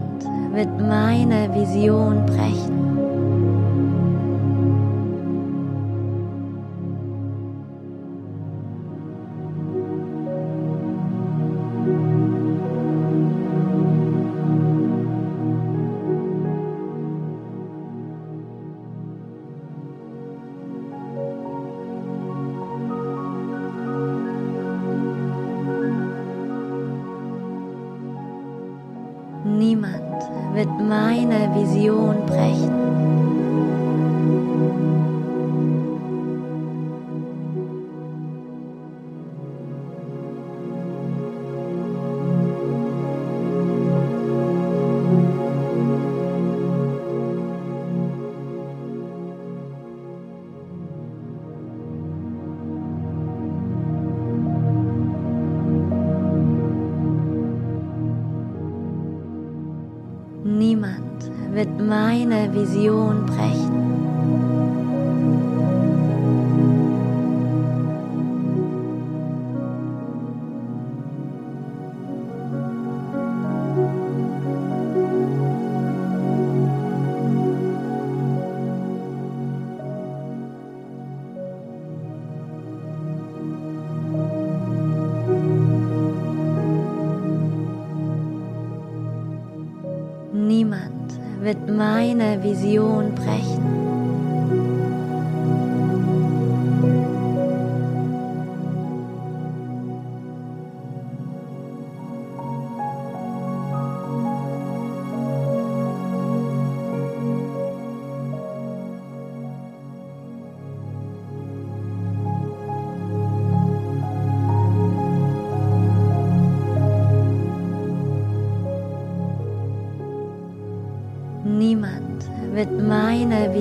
Abend wird meine Vision brechen. Niemand wird meine Vision brechen. Vision brechen. Niemand wird meine Vision brechen.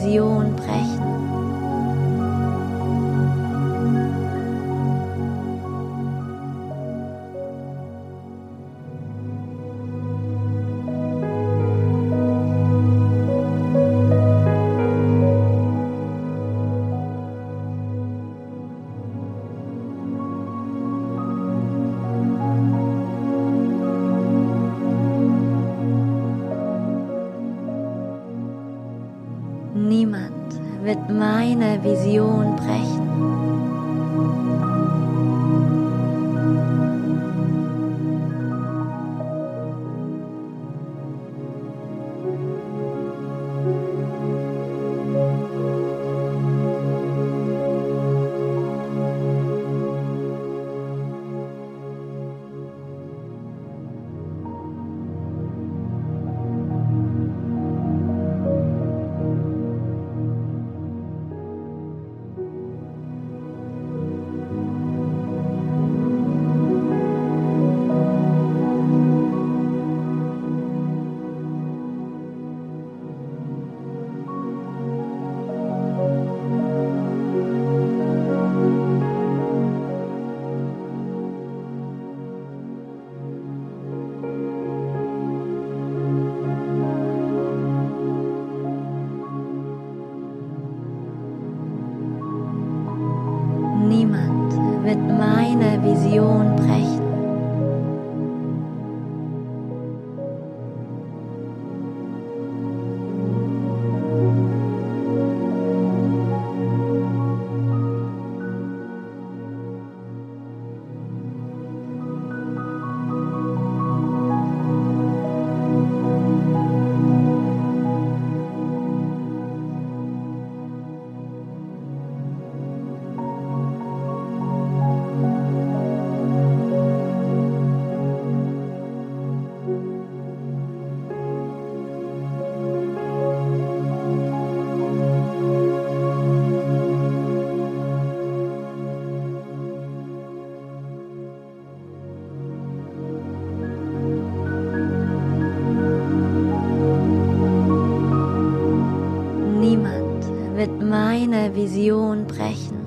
Vision brechen. Wird meine Vision brechen. Vision brechen. Wird meine Vision brechen.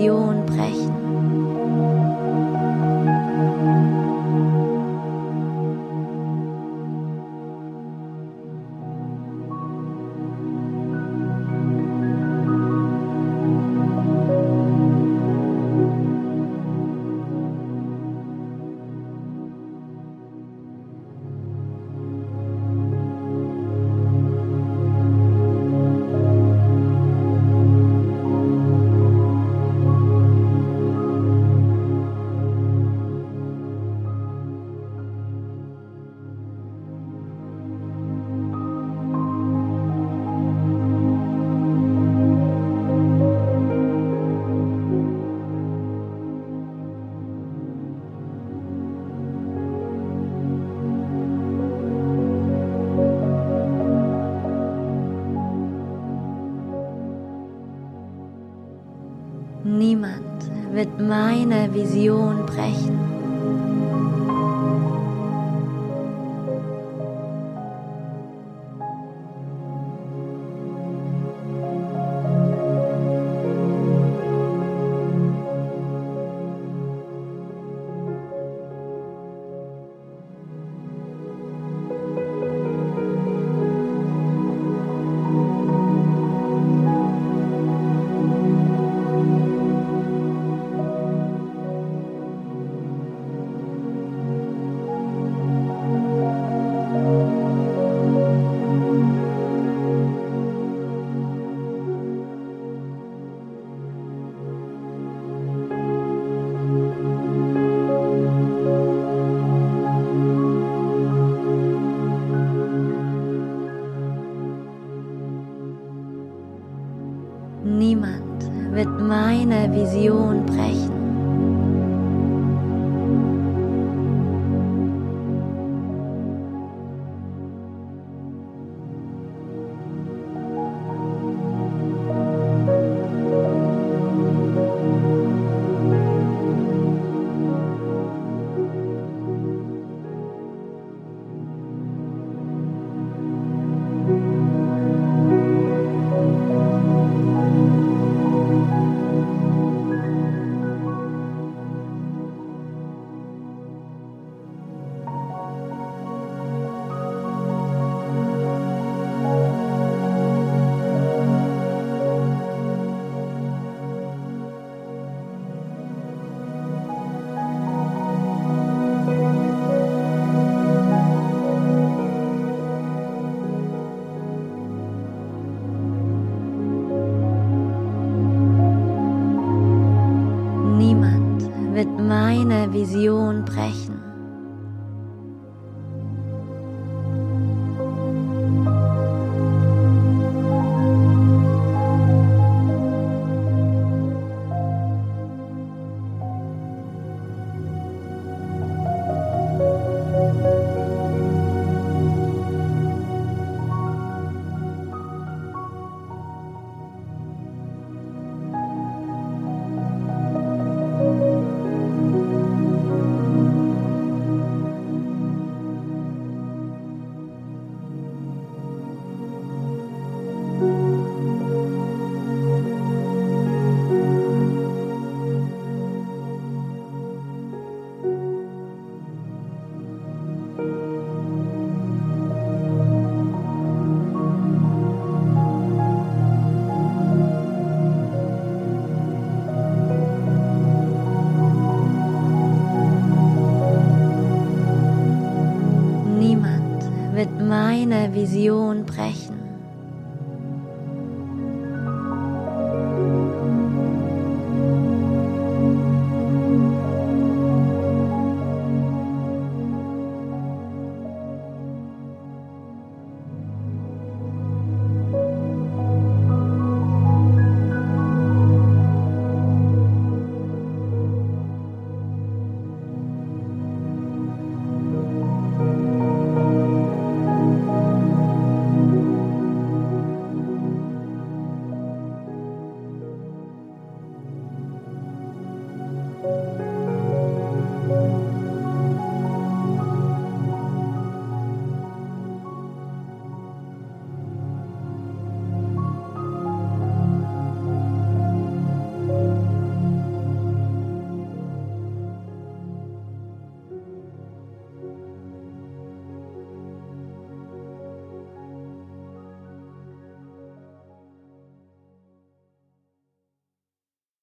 Vision brechen. Niemand wird meine Vision brechen.